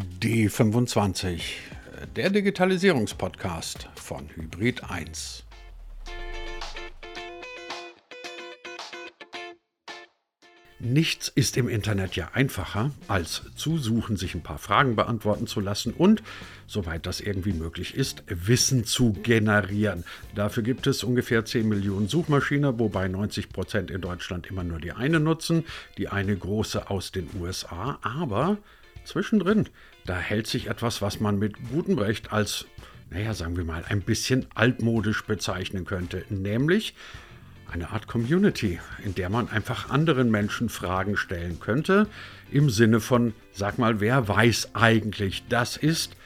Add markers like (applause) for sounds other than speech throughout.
D25, der Digitalisierungspodcast von Hybrid 1. Nichts ist im Internet ja einfacher, als zu suchen, sich ein paar Fragen beantworten zu lassen und, soweit das irgendwie möglich ist, Wissen zu generieren. Dafür gibt es ungefähr 10 Millionen Suchmaschinen, wobei 90 Prozent in Deutschland immer nur die eine nutzen, die eine große aus den USA. Aber zwischendrin, da hält sich etwas, was man mit gutem Recht als, naja, sagen wir mal, ein bisschen altmodisch bezeichnen könnte, nämlich eine Art Community, in der man einfach anderen Menschen Fragen stellen könnte, im Sinne von, sag mal, wer weiß eigentlich, das ist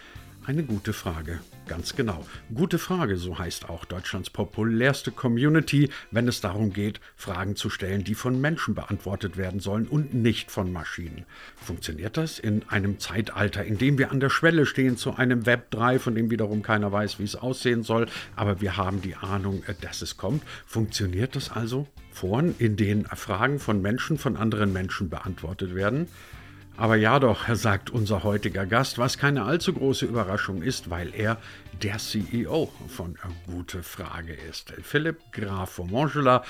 eine gute Frage. Ganz genau. Gute Frage, so heißt auch Deutschlands populärste Community, wenn es darum geht, Fragen zu stellen, die von Menschen beantwortet werden sollen und nicht von Maschinen. Funktioniert das in einem Zeitalter, in dem wir an der Schwelle stehen zu einem Web 3, von dem wiederum keiner weiß, wie es aussehen soll, aber wir haben die Ahnung, äh, dass es kommt? Funktioniert das also? Foren, in denen Fragen von Menschen von anderen Menschen beantwortet werden? Aber ja doch, sagt unser heutiger Gast, was keine allzu große Überraschung ist, weil er der CEO von Gute Frage ist. Philipp Graf von Mangela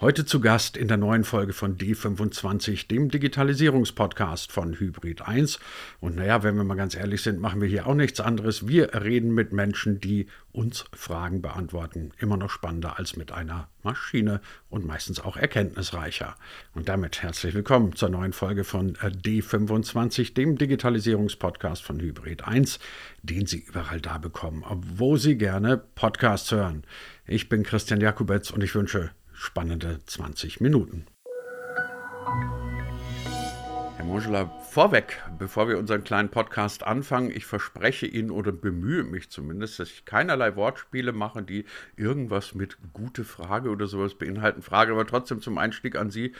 Heute zu Gast in der neuen Folge von D25, dem Digitalisierungspodcast von Hybrid 1. Und naja, wenn wir mal ganz ehrlich sind, machen wir hier auch nichts anderes. Wir reden mit Menschen, die uns Fragen beantworten. Immer noch spannender als mit einer Maschine und meistens auch erkenntnisreicher. Und damit herzlich willkommen zur neuen Folge von D25, dem Digitalisierungspodcast von Hybrid 1, den Sie überall da bekommen, wo Sie gerne Podcasts hören. Ich bin Christian Jakubetz und ich wünsche spannende 20 Minuten. Herr Mongela, vorweg, bevor wir unseren kleinen Podcast anfangen, ich verspreche Ihnen oder bemühe mich zumindest, dass ich keinerlei Wortspiele mache, die irgendwas mit gute Frage oder sowas beinhalten. Frage aber trotzdem zum Einstieg an Sie.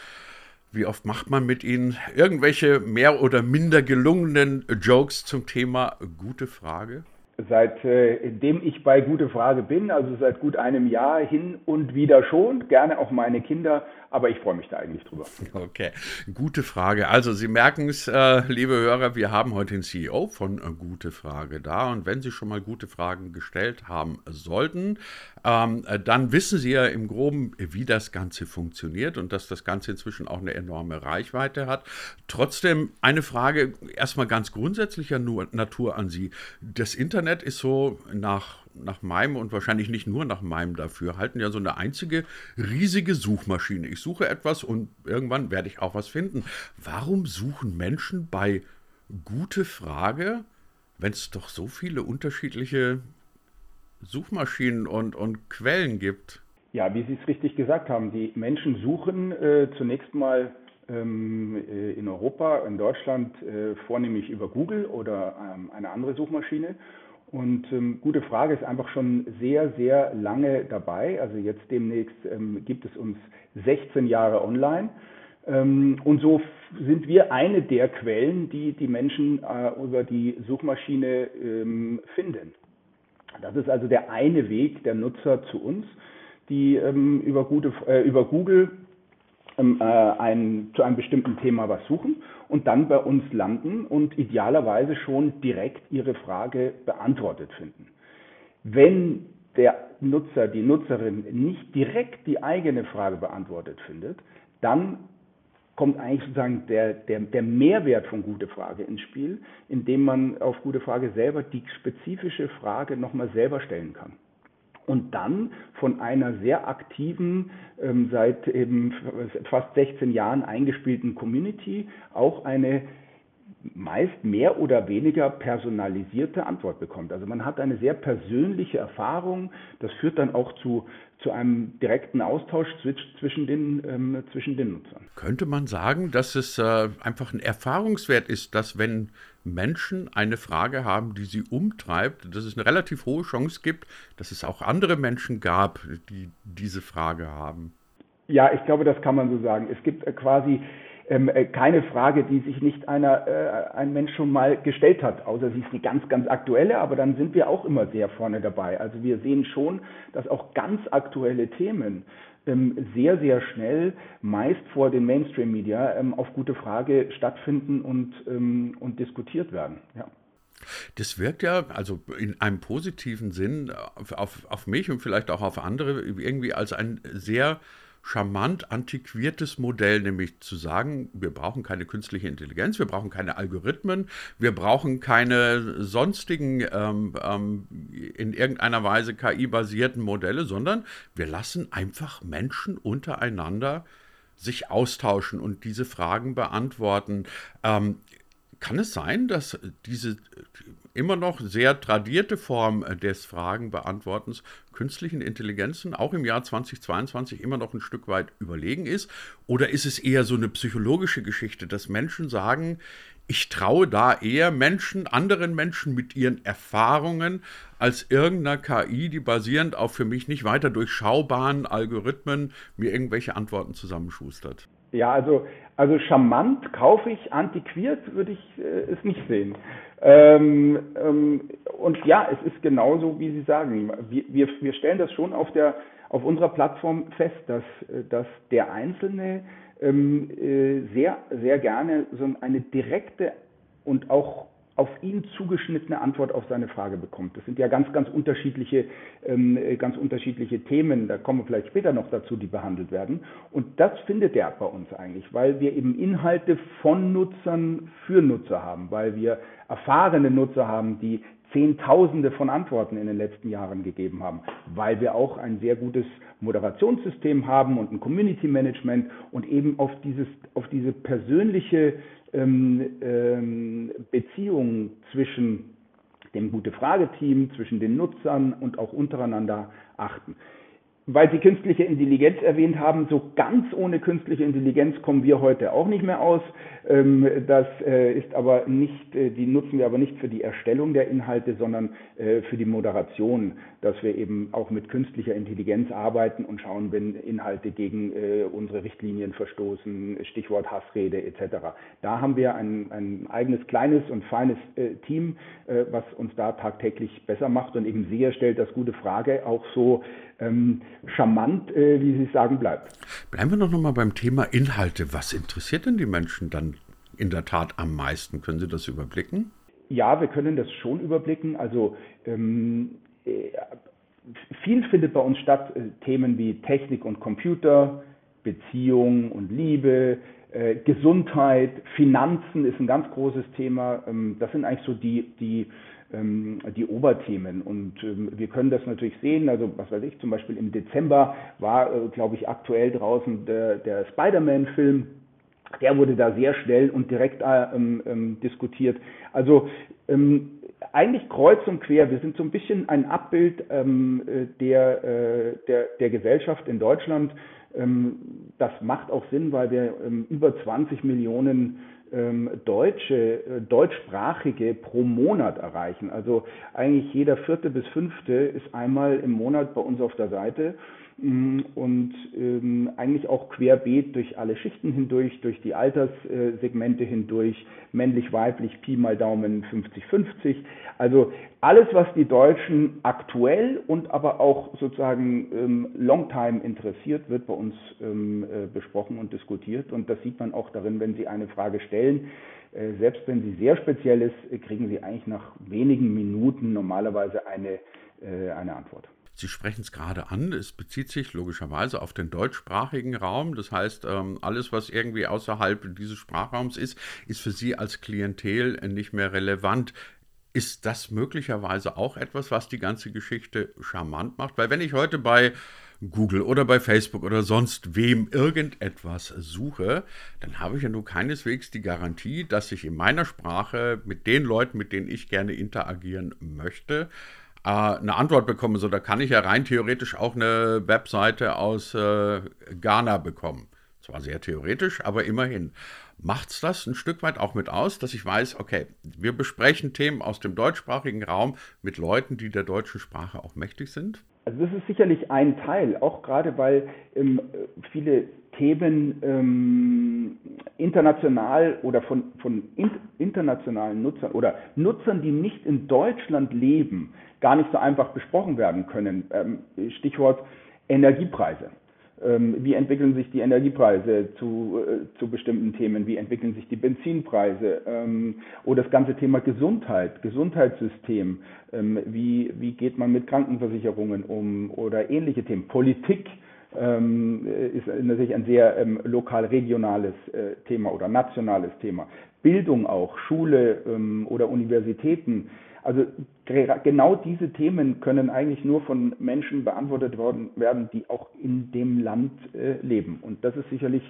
Wie oft macht man mit Ihnen irgendwelche mehr oder minder gelungenen Jokes zum Thema gute Frage? Seitdem äh, ich bei Gute Frage bin, also seit gut einem Jahr hin und wieder schon, gerne auch meine Kinder, aber ich freue mich da eigentlich drüber. (laughs) Okay, gute Frage. Also Sie merken es, äh, liebe Hörer, wir haben heute den CEO von äh, Gute Frage da und wenn Sie schon mal gute Fragen gestellt haben sollten, ähm, äh, dann wissen Sie ja im Groben, wie das Ganze funktioniert und dass das Ganze inzwischen auch eine enorme Reichweite hat. Trotzdem eine Frage erstmal ganz grundsätzlicher Natur an Sie. Das Internet ist so nach, nach meinem und wahrscheinlich nicht nur nach meinem Dafürhalten ja so eine einzige riesige Suchmaschine. Ich suche etwas und irgendwann werde ich auch was finden. Warum suchen Menschen bei gute Frage, wenn es doch so viele unterschiedliche Suchmaschinen und, und Quellen gibt? Ja, wie Sie es richtig gesagt haben, die Menschen suchen äh, zunächst mal ähm, äh, in Europa, in Deutschland äh, vornehmlich über Google oder ähm, eine andere Suchmaschine und ähm, gute Frage ist einfach schon sehr, sehr lange dabei. Also jetzt demnächst ähm, gibt es uns 16 Jahre online. Ähm, und so sind wir eine der Quellen, die die Menschen äh, über die Suchmaschine ähm, finden. Das ist also der eine Weg der Nutzer zu uns, die ähm, über, gute, äh, über Google ähm, äh, ein, zu einem bestimmten Thema was suchen und dann bei uns landen und idealerweise schon direkt ihre Frage beantwortet finden. Wenn der Nutzer, die Nutzerin nicht direkt die eigene Frage beantwortet findet, dann kommt eigentlich sozusagen der, der, der Mehrwert von Gute Frage ins Spiel, indem man auf Gute Frage selber die spezifische Frage nochmal selber stellen kann. Und dann von einer sehr aktiven, ähm, seit eben fast 16 Jahren eingespielten Community auch eine meist mehr oder weniger personalisierte Antwort bekommt. Also man hat eine sehr persönliche Erfahrung. Das führt dann auch zu, zu einem direkten Austausch zwischen den, ähm, zwischen den Nutzern. Könnte man sagen, dass es äh, einfach ein Erfahrungswert ist, dass wenn Menschen eine Frage haben, die sie umtreibt, dass es eine relativ hohe Chance gibt, dass es auch andere Menschen gab, die diese Frage haben? Ja, ich glaube, das kann man so sagen. Es gibt äh, quasi ähm, äh, keine Frage, die sich nicht einer, äh, ein Mensch schon mal gestellt hat, außer sie ist die ganz, ganz aktuelle, aber dann sind wir auch immer sehr vorne dabei. Also wir sehen schon, dass auch ganz aktuelle Themen ähm, sehr, sehr schnell, meist vor den Mainstream-Media, ähm, auf gute Frage stattfinden und, ähm, und diskutiert werden. Ja. Das wirkt ja, also in einem positiven Sinn, auf, auf mich und vielleicht auch auf andere, irgendwie als ein sehr charmant antiquiertes Modell, nämlich zu sagen, wir brauchen keine künstliche Intelligenz, wir brauchen keine Algorithmen, wir brauchen keine sonstigen ähm, ähm, in irgendeiner Weise KI-basierten Modelle, sondern wir lassen einfach Menschen untereinander sich austauschen und diese Fragen beantworten. Ähm, kann es sein, dass diese immer noch sehr tradierte Form des Fragenbeantwortens künstlichen Intelligenzen auch im Jahr 2022 immer noch ein Stück weit überlegen ist? Oder ist es eher so eine psychologische Geschichte, dass Menschen sagen, ich traue da eher Menschen, anderen Menschen mit ihren Erfahrungen als irgendeiner KI, die basierend auf für mich nicht weiter durchschaubaren Algorithmen mir irgendwelche Antworten zusammenschustert? Ja, also, also charmant kaufe ich, antiquiert würde ich äh, es nicht sehen. Ähm, ähm, und ja, es ist genauso, wie Sie sagen. Wir, wir, wir stellen das schon auf, der, auf unserer Plattform fest, dass, dass der Einzelne ähm, äh, sehr, sehr gerne so eine direkte und auch auf ihn zugeschnittene Antwort auf seine Frage bekommt. Das sind ja ganz, ganz unterschiedliche, ähm, ganz unterschiedliche Themen. Da kommen wir vielleicht später noch dazu, die behandelt werden. Und das findet er bei uns eigentlich, weil wir eben Inhalte von Nutzern für Nutzer haben, weil wir erfahrene Nutzer haben, die Zehntausende von Antworten in den letzten Jahren gegeben haben, weil wir auch ein sehr gutes Moderationssystem haben und ein Community Management und eben auf dieses, auf diese persönliche ähm, ähm, Beziehung zwischen dem Gute-Frage-Team, zwischen den Nutzern und auch untereinander achten weil Sie künstliche Intelligenz erwähnt haben, so ganz ohne künstliche Intelligenz kommen wir heute auch nicht mehr aus. Ähm, das äh, ist aber nicht, äh, die nutzen wir aber nicht für die Erstellung der Inhalte, sondern äh, für die Moderation, dass wir eben auch mit künstlicher Intelligenz arbeiten und schauen, wenn Inhalte gegen unsere Richtlinien verstoßen, Stichwort Hassrede etc. Da haben wir ein, ein eigenes kleines und feines Team, was uns da tagtäglich besser macht und eben sicherstellt, dass gute Frage auch so ähm, charmant, äh, wie Sie sagen, bleibt. Bleiben wir noch mal beim Thema Inhalte. Was interessiert denn die Menschen dann in der Tat am meisten? Können Sie das überblicken? Ja, wir können das schon überblicken. Also ähm, äh, viel findet bei uns statt, äh, Themen wie Technik und Computer, Beziehung und Liebe, äh, Gesundheit, Finanzen ist ein ganz großes Thema. Ähm, das sind eigentlich so die, die ähm, die Oberthemen. Und ähm, wir können das natürlich sehen. Also was weiß ich, zum Beispiel im Dezember war, äh, glaube ich, aktuell draußen der, der Spider-Man-Film. Der wurde da sehr schnell und direkt äh, ähm, ähm, diskutiert. Also ähm, eigentlich kreuz und quer. Wir sind so ein bisschen ein Abbild ähm, äh, der, äh, der, der Gesellschaft in Deutschland. Ähm, das macht auch Sinn, weil wir ähm, über 20 Millionen Deutsche, äh, Deutschsprachige pro Monat erreichen. Also eigentlich jeder vierte bis fünfte ist einmal im Monat bei uns auf der Seite und ähm, eigentlich auch querbeet durch alle Schichten hindurch, durch die Alterssegmente hindurch, männlich, weiblich, Pi mal Daumen 50-50. Also alles, was die Deutschen aktuell und aber auch sozusagen ähm, Longtime interessiert, wird bei uns ähm, äh, besprochen und diskutiert. Und das sieht man auch darin, wenn Sie eine Frage stellen. Äh, selbst wenn sie sehr speziell ist, kriegen Sie eigentlich nach wenigen Minuten normalerweise eine, äh, eine Antwort. Sie sprechen es gerade an, es bezieht sich logischerweise auf den deutschsprachigen Raum. Das heißt, ähm, alles, was irgendwie außerhalb dieses Sprachraums ist, ist für Sie als Klientel nicht mehr relevant. Ist das möglicherweise auch etwas, was die ganze Geschichte charmant macht? Weil wenn ich heute bei Google oder bei Facebook oder sonst wem irgendetwas suche, dann habe ich ja nur keineswegs die Garantie, dass ich in meiner Sprache mit den Leuten, mit denen ich gerne interagieren möchte, äh, eine Antwort bekomme. So, da kann ich ja rein theoretisch auch eine Webseite aus äh, Ghana bekommen Zwar sehr theoretisch, aber immerhin. Macht es das ein Stück weit auch mit aus, dass ich weiß, okay, wir besprechen Themen aus dem deutschsprachigen Raum mit Leuten, die der deutschen Sprache auch mächtig sind? Also das ist sicherlich ein Teil, auch gerade weil ähm, viele Themen ähm, international oder von, von in, internationalen Nutzern oder Nutzern, die nicht in Deutschland leben, gar nicht so einfach besprochen werden können. Ähm, Stichwort Energiepreise. Ähm, wie entwickeln sich die Energiepreise zu, äh, zu bestimmten Themen? Wie entwickeln sich die Benzinpreise? Ähm, oder das ganze Thema Gesundheit, Gesundheitssystem. Ähm, wie, wie geht man mit Krankenversicherungen um? Oder ähnliche Themen. Politik ist natürlich ein sehr lokal-regionales äh, Thema oder nationales Thema. Bildung auch, Schule oder Universitäten also genau diese Themen können eigentlich nur von Menschen beantwortet worden werden, die auch in dem Land äh, leben. Und das ist sicherlich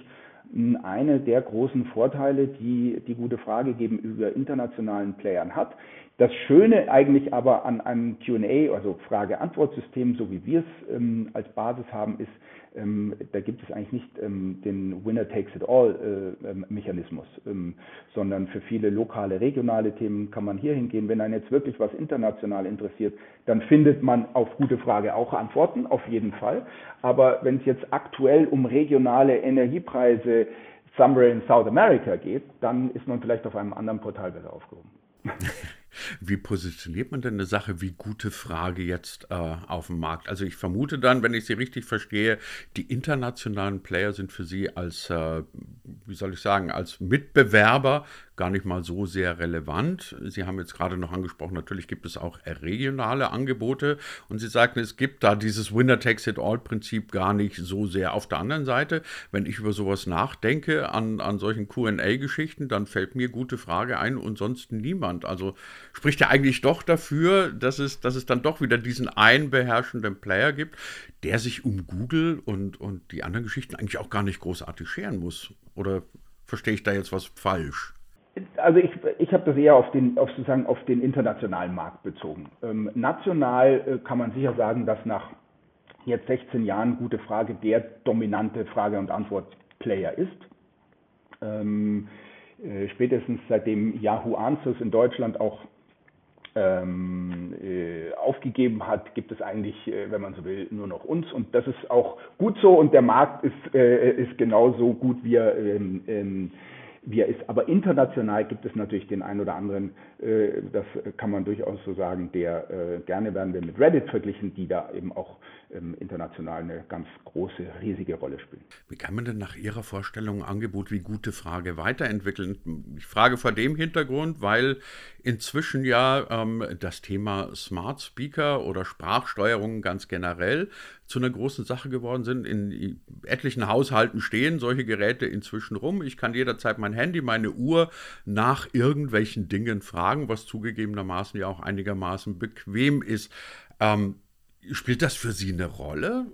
eine der großen Vorteile, die die gute Frage gegenüber internationalen Playern hat. Das Schöne eigentlich aber an einem QA, also Frage-Antwort-System, so wie wir es ähm, als Basis haben, ist, ähm, da gibt es eigentlich nicht ähm, den Winner-Takes-it-all-Mechanismus, äh, ähm, sondern für viele lokale, regionale Themen kann man hier hingehen. Wenn einen jetzt wirklich was international interessiert, dann findet man auf gute Frage auch Antworten, auf jeden Fall. Aber wenn es jetzt aktuell um regionale Energiepreise somewhere in South America geht, dann ist man vielleicht auf einem anderen Portal besser aufgehoben. (laughs) Wie positioniert man denn eine Sache wie gute Frage jetzt äh, auf dem Markt? Also ich vermute dann, wenn ich Sie richtig verstehe, die internationalen Player sind für Sie als, äh, wie soll ich sagen, als Mitbewerber gar nicht mal so sehr relevant. Sie haben jetzt gerade noch angesprochen, natürlich gibt es auch regionale Angebote und Sie sagten, es gibt da dieses Winner-Takes-it-all-Prinzip gar nicht so sehr. Auf der anderen Seite, wenn ich über sowas nachdenke, an, an solchen QA-Geschichten, dann fällt mir gute Frage ein und sonst niemand. Also spricht ja eigentlich doch dafür, dass es, dass es dann doch wieder diesen einen beherrschenden Player gibt, der sich um Google und, und die anderen Geschichten eigentlich auch gar nicht großartig scheren muss. Oder verstehe ich da jetzt was falsch? Also ich, ich habe das eher auf den, auf sozusagen auf den internationalen Markt bezogen. Ähm, national äh, kann man sicher sagen, dass nach jetzt 16 Jahren gute Frage der dominante Frage- und Antwort-Player ist. Ähm, äh, spätestens seitdem Yahoo Answers in Deutschland auch ähm, äh, aufgegeben hat, gibt es eigentlich, äh, wenn man so will, nur noch uns. Und das ist auch gut so und der Markt ist, äh, ist genauso gut, wie er ähm, ähm, wie er ist. Aber international gibt es natürlich den einen oder anderen, äh, das kann man durchaus so sagen, der äh, gerne werden wir mit Reddit verglichen, die da eben auch ähm, international eine ganz große, riesige Rolle spielen. Wie kann man denn nach Ihrer Vorstellung ein Angebot wie gute Frage weiterentwickeln? Ich frage vor dem Hintergrund, weil inzwischen ja ähm, das Thema Smart Speaker oder Sprachsteuerung ganz generell zu einer großen Sache geworden sind. In etlichen Haushalten stehen solche Geräte inzwischen rum. Ich kann jederzeit mein Handy, meine Uhr nach irgendwelchen Dingen fragen, was zugegebenermaßen ja auch einigermaßen bequem ist. Ähm, spielt das für Sie eine Rolle?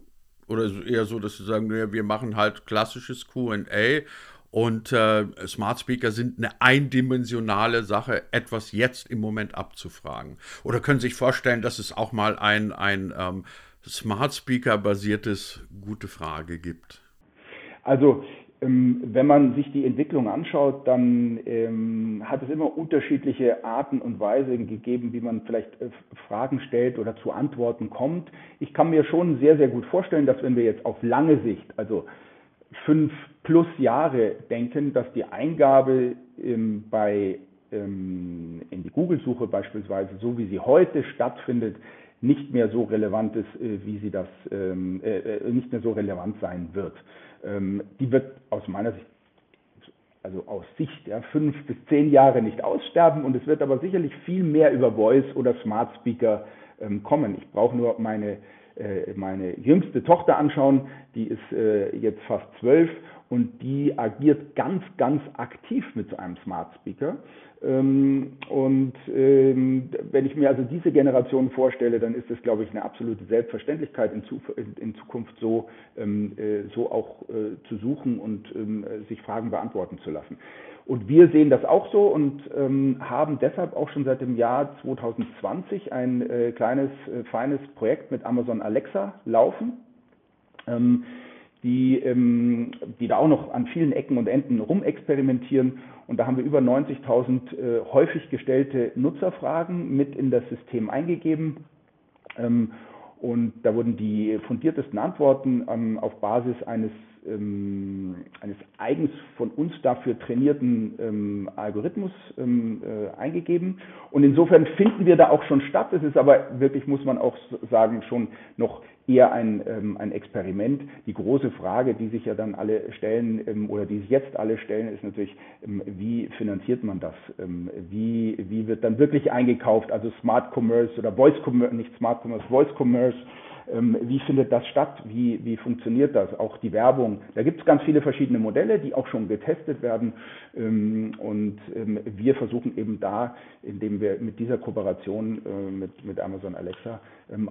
Oder eher so, dass Sie sagen, naja, wir machen halt klassisches QA und äh, Smart Speaker sind eine eindimensionale Sache, etwas jetzt im Moment abzufragen. Oder können Sie sich vorstellen, dass es auch mal ein, ein ähm, Smart Speaker basiertes Gute Frage gibt? Also wenn man sich die Entwicklung anschaut, dann ähm, hat es immer unterschiedliche Arten und Weisen gegeben, wie man vielleicht äh, Fragen stellt oder zu Antworten kommt. Ich kann mir schon sehr, sehr gut vorstellen, dass wenn wir jetzt auf lange Sicht, also fünf plus Jahre denken, dass die Eingabe ähm, bei, ähm, in die Google-Suche beispielsweise, so wie sie heute stattfindet, nicht mehr so relevant ist, äh, wie sie das ähm, äh, äh, nicht mehr so relevant sein wird. Ähm, die wird aus meiner Sicht, also aus Sicht ja, fünf bis zehn Jahre nicht aussterben und es wird aber sicherlich viel mehr über Voice oder Smart Speaker ähm, kommen. Ich brauche nur meine meine jüngste Tochter anschauen, die ist jetzt fast zwölf und die agiert ganz, ganz aktiv mit so einem Smart Speaker. Ähm, und ähm, wenn ich mir also diese Generation vorstelle, dann ist es, glaube ich, eine absolute Selbstverständlichkeit in, Zukunft so, ähm, äh, so auch äh, zu suchen und sich Fragen beantworten zu lassen. Und wir sehen das auch so und haben deshalb auch schon seit dem Jahr 2020 ein äh, kleines, feines Projekt mit Amazon Alexa laufen die, ähm, die da auch noch an vielen Ecken und Enden rumexperimentieren. Und da haben wir über 90.000 äh, häufig gestellte Nutzerfragen mit in das System eingegeben. Ähm, und da wurden die fundiertesten Antworten ähm, auf Basis eines ähm, eines eigens von uns dafür trainierten ähm, Algorithmus ähm, äh, eingegeben. Und insofern finden wir da auch schon statt. Es ist aber wirklich, muss man auch sagen, schon noch eher ein, ähm, ein Experiment. Die große Frage, die sich ja dann alle stellen ähm, oder die sich jetzt alle stellen, ist natürlich, ähm, wie finanziert man das? wie, wie wird dann wirklich eingekauft? Also Smart Commerce oder Voice Commerce, nicht Smart Commerce, Voice Commerce ähm, wie findet das statt? Wie, wie funktioniert das? Auch die Werbung. Da gibt es ganz viele verschiedene Modelle, die auch schon getestet werden. Ähm, und ähm, wir versuchen eben da, indem wir mit dieser Kooperation äh, mit, mit Amazon Alexa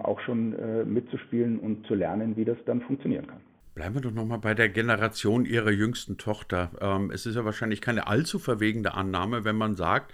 auch schon äh, mitzuspielen und zu lernen, wie das dann funktionieren kann. Bleiben wir doch nochmal bei der Generation Ihrer jüngsten Tochter. es ist ja wahrscheinlich keine allzu verwegende Annahme, wenn man sagt,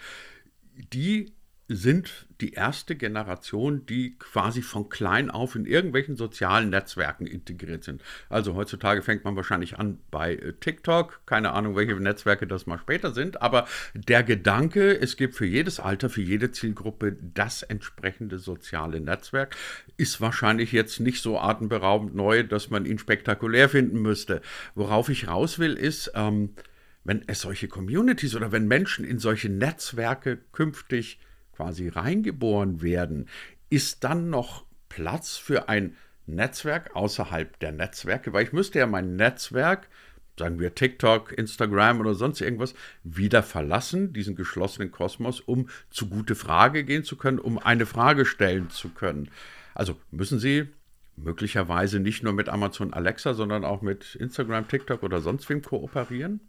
die sind die erste Generation, die quasi von klein auf in irgendwelchen sozialen Netzwerken integriert sind. Also heutzutage fängt man wahrscheinlich an bei äh, TikTok, keine Ahnung, welche Netzwerke das mal später sind, aber der Gedanke, es gibt für jedes Alter, für jede Zielgruppe das entsprechende soziale Netzwerk, ist wahrscheinlich jetzt nicht so atemberaubend neu, dass man ihn spektakulär finden müsste. Worauf ich raus will, ist, ähm, wenn es solche Communities oder wenn Menschen in solche Netzwerke künftig quasi reingeboren werden, ist dann noch Platz für ein Netzwerk außerhalb der Netzwerke? Weil ich müsste ja mein Netzwerk, sagen wir TikTok, Instagram oder sonst irgendwas, wieder verlassen, diesen geschlossenen Kosmos, um zu gute Frage gehen zu können, um eine Frage stellen zu können. Also müssen Sie möglicherweise nicht nur mit Amazon Alexa, sondern auch mit Instagram, TikTok oder sonst wem kooperieren?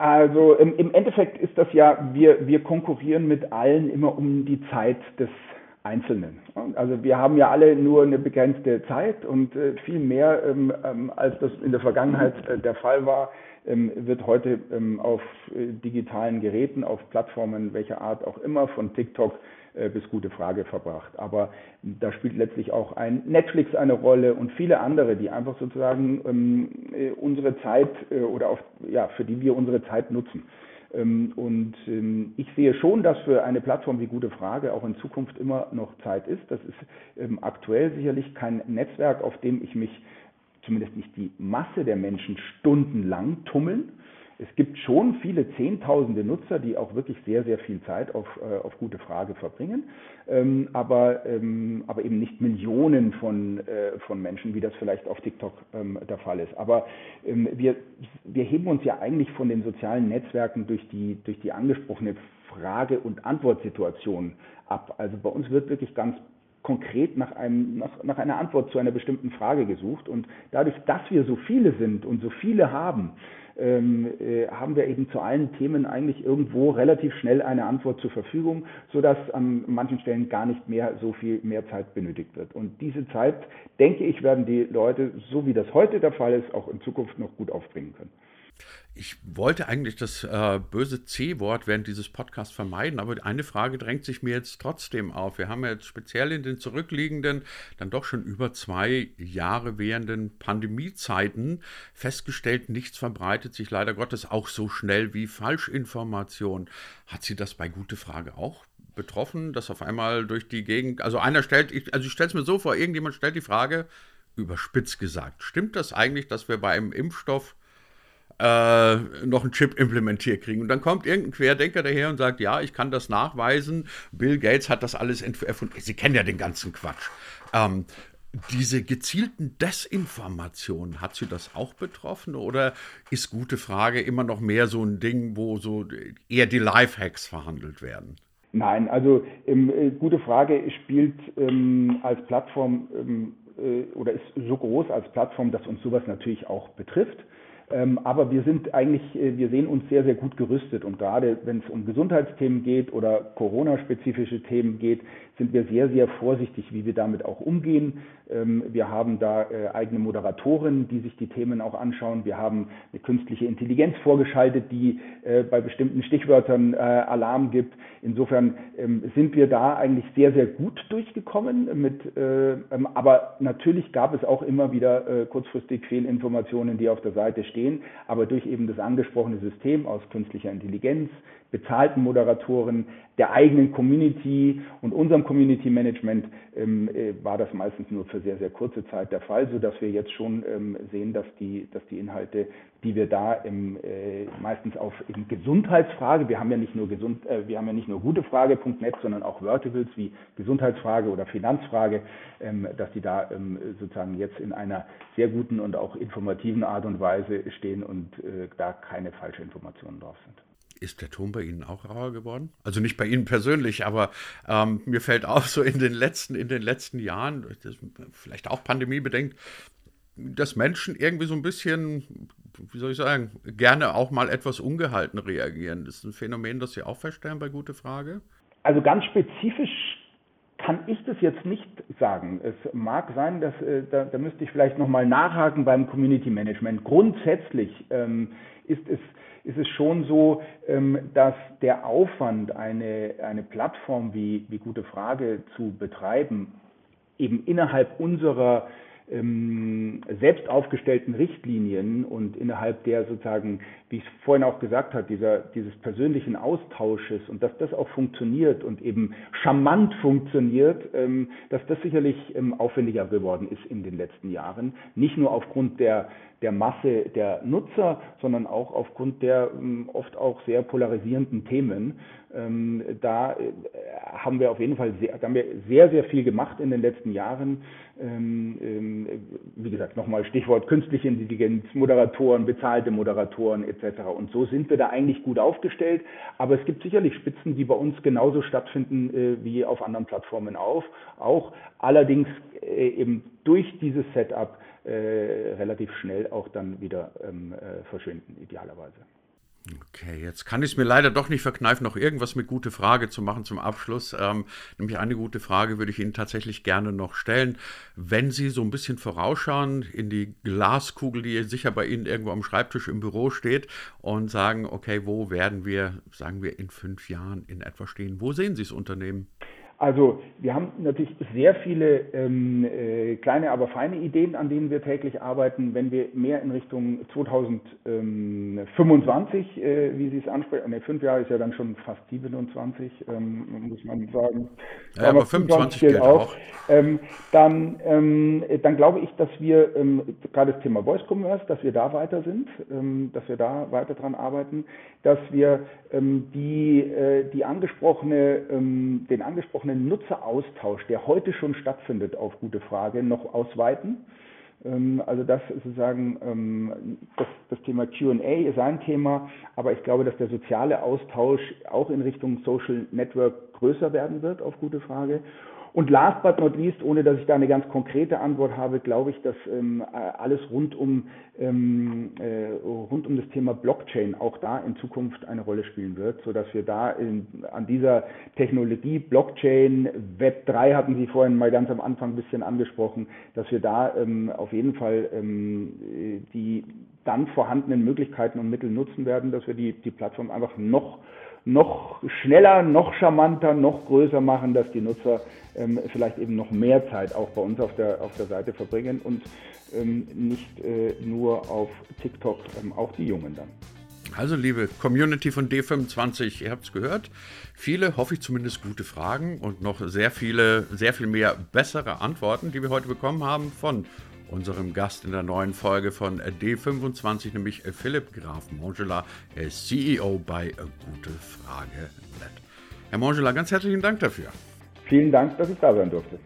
Also im, im Endeffekt ist das ja, wir, wir konkurrieren mit allen immer um die Zeit des Einzelnen. Also wir haben ja alle nur eine begrenzte Zeit und äh, viel mehr, ähm, ähm, als das in der Vergangenheit äh, der Fall war, ähm, wird heute auf äh, digitalen Geräten, auf Plattformen welcher Art auch immer, von TikTok bis gute Frage verbracht. Aber da spielt letztlich auch ein Netflix eine Rolle und viele andere, die einfach sozusagen ähm, äh, unsere Zeit äh, oder auf, ja, für die wir unsere Zeit nutzen. Ähm, und ähm, ich sehe schon, dass für eine Plattform wie Gute Frage auch in Zukunft immer noch Zeit ist. Das ist ähm, aktuell sicherlich kein Netzwerk, auf dem ich mich zumindest nicht die Masse der Menschen stundenlang tummeln, es gibt schon viele Zehntausende Nutzer, die auch wirklich sehr, sehr viel Zeit auf, äh, auf gute Frage verbringen, ähm, aber, ähm, aber eben nicht Millionen von, äh, von Menschen, wie das vielleicht auf TikTok ähm, der Fall ist. Aber ähm, wir, wir heben uns ja eigentlich von den sozialen Netzwerken durch die, durch die angesprochene Frage- und Antwortsituation ab. Also bei uns wird wirklich ganz konkret nach, einem, nach, nach einer Antwort zu einer bestimmten Frage gesucht. Und dadurch, dass wir so viele sind und so viele haben, ähm, äh, haben wir eben zu allen Themen eigentlich irgendwo relativ schnell eine Antwort zur Verfügung, sodass an manchen Stellen gar nicht mehr so viel mehr Zeit benötigt wird. Und diese Zeit, denke ich, werden die Leute, so wie das heute der Fall ist, auch in Zukunft noch gut aufbringen können. Ich wollte eigentlich das äh, böse C-Wort während dieses Podcasts vermeiden, aber eine Frage drängt sich mir jetzt trotzdem auf. Wir haben ja jetzt speziell in den zurückliegenden, dann doch schon über zwei Jahre währenden Pandemiezeiten festgestellt, nichts verbreitet sich leider Gottes auch so schnell wie Falschinformation. Hat Sie das bei Gute Frage auch betroffen, dass auf einmal durch die Gegend, also einer stellt, ich, also ich stelle es mir so vor, irgendjemand stellt die Frage, überspitzt gesagt, stimmt das eigentlich, dass wir bei einem Impfstoff äh, noch einen Chip implementiert kriegen. Und dann kommt irgendein Querdenker daher und sagt, ja, ich kann das nachweisen, Bill Gates hat das alles erfunden. Sie kennen ja den ganzen Quatsch. Ähm, diese gezielten Desinformationen, hat sie das auch betroffen oder ist gute Frage immer noch mehr so ein Ding, wo so eher die Lifehacks verhandelt werden? Nein, also ähm, äh, gute Frage spielt ähm, als Plattform ähm, äh, oder ist so groß als Plattform, dass uns sowas natürlich auch betrifft. Ähm, aber wir sind eigentlich, äh, wir sehen uns sehr, sehr gut gerüstet. Und gerade wenn es um Gesundheitsthemen geht oder Corona-spezifische Themen geht, sind wir sehr, sehr vorsichtig, wie wir damit auch umgehen. Ähm, wir haben da äh, eigene Moderatoren, die sich die Themen auch anschauen. Wir haben eine künstliche Intelligenz vorgeschaltet, die äh, bei bestimmten Stichwörtern Alarm gibt. Insofern ähm, sind wir da eigentlich sehr, sehr gut durchgekommen. Mit, aber natürlich gab es auch immer wieder kurzfristig Fehlinformationen, die auf der Seite stehen aber durch eben das angesprochene System aus künstlicher Intelligenz, bezahlten Moderatoren, der eigenen Community und unserem Community Management ähm, äh, war das meistens nur für sehr, sehr kurze Zeit der Fall, sodass wir jetzt schon ähm, sehen, dass die, dass die Inhalte, die wir da im, äh, meistens auf eben Gesundheitsfrage, wir haben ja nicht nur gesund, äh, wir haben ja nicht nur gutefrage.net, sondern auch Verticals wie Gesundheitsfrage oder Finanzfrage, ähm, dass die da ähm, sozusagen jetzt in einer sehr guten und auch informativen Art und Weise stehen und äh, da keine falschen Informationen drauf sind. Ist der Ton bei Ihnen auch rauer geworden? Also nicht bei Ihnen persönlich, aber ähm, mir fällt auf, so in den letzten, in den letzten Jahren, das, vielleicht auch pandemiebedingt, dass Menschen irgendwie so ein bisschen, wie soll ich sagen, gerne auch mal etwas ungehalten reagieren. Das ist ein Phänomen, das Sie auch feststellen bei Gute Frage? Also ganz spezifisch kann ich das jetzt nicht sagen. Es mag sein, dass äh, da, da müsste ich vielleicht nochmal nachhaken beim Community Management. Grundsätzlich ähm, ist es ist es schon so, ähm, dass der Aufwand, eine, eine Plattform wie, wie Gute Frage zu betreiben, eben innerhalb unserer ähm, selbst aufgestellten Richtlinien und innerhalb der sozusagen, wie ich vorhin auch gesagt habe, dieser, dieses persönlichen Austausches und dass das auch funktioniert und eben charmant funktioniert, ähm, dass das sicherlich ähm, aufwendiger geworden ist in den letzten Jahren. Nicht nur aufgrund der, der Masse der Nutzer, sondern auch aufgrund der ähm, oft auch sehr polarisierenden Themen. Da äh, haben wir auf jeden Fall sehr, haben wir sehr, sehr viel gemacht in den letzten Jahren. Wie gesagt, nochmal Stichwort künstliche Intelligenz, Moderatoren, bezahlte Moderatoren etc. Und so sind wir da eigentlich gut aufgestellt. Aber es gibt sicherlich Spitzen, die bei uns genauso stattfinden äh, wie auf anderen Plattformen auf, auch. Allerdings äh, eben durch dieses Setup äh, relativ schnell auch dann wieder ähm, äh, verschwinden, idealerweise. Okay, jetzt kann ich es mir leider doch nicht verkneifen, noch irgendwas mit gute Frage zu machen zum Abschluss. Ähm, nämlich eine gute Frage würde ich Ihnen tatsächlich gerne noch stellen. Wenn Sie so ein bisschen vorausschauen in die Glaskugel, die sicher bei Ihnen irgendwo am Schreibtisch im Büro steht und sagen, okay, wo werden wir, sagen wir, in fünf Jahren in etwa stehen? Wo sehen Sie das Unternehmen? Also wir haben natürlich sehr viele ähm, äh, kleine, aber feine Ideen, an denen wir täglich arbeiten. Wenn wir mehr in Richtung 2025, äh, wie Sie es ansprechen, ne, fünf Jahre ist ja dann schon fast 27, ähm, muss man sagen. Ja, aber 25 gilt auch. auch. Ähm, dann, ähm, dann glaube ich, dass wir ähm, gerade das Thema Voice Commerce, dass wir da weiter sind, ähm, dass wir da weiter dran arbeiten, dass wir die, äh, die angesprochene, den angesprochenen offenen Nutzeraustausch, der heute schon stattfindet auf gute Frage, noch ausweiten. Ähm, also das sozusagen ähm, das, das Thema QA ist ein Thema, aber ich glaube, dass der soziale Austausch auch in Richtung Social Network größer werden wird, auf gute Frage. Und last but not least, ohne dass ich da eine ganz konkrete Antwort habe, glaube ich, dass ähm, alles rund um, ähm, äh, rund um das Thema Blockchain auch da in Zukunft eine Rolle spielen wird, sodass wir da in, an dieser Technologie Blockchain, Web 3 hatten Sie vorhin mal ganz am Anfang ein bisschen angesprochen, dass wir da ähm, auf jeden Fall ähm, die dann vorhandenen Möglichkeiten und Mittel nutzen werden, dass wir die, die Plattform einfach noch noch schneller, noch charmanter, noch größer machen, dass die Nutzer ähm, vielleicht eben noch mehr Zeit auch bei uns auf der, auf der Seite verbringen und ähm, nicht äh, nur auf TikTok, ähm, auch die Jungen dann. Also, liebe Community von D25, ihr habt es gehört. Viele, hoffe ich zumindest, gute Fragen und noch sehr viele, sehr viel mehr bessere Antworten, die wir heute bekommen haben von unserem Gast in der neuen Folge von D25, nämlich Philipp Graf Mongela. Ist CEO bei Gute Frage Net. Herr Mongela, ganz herzlichen Dank dafür. Vielen Dank, dass ich da sein durfte.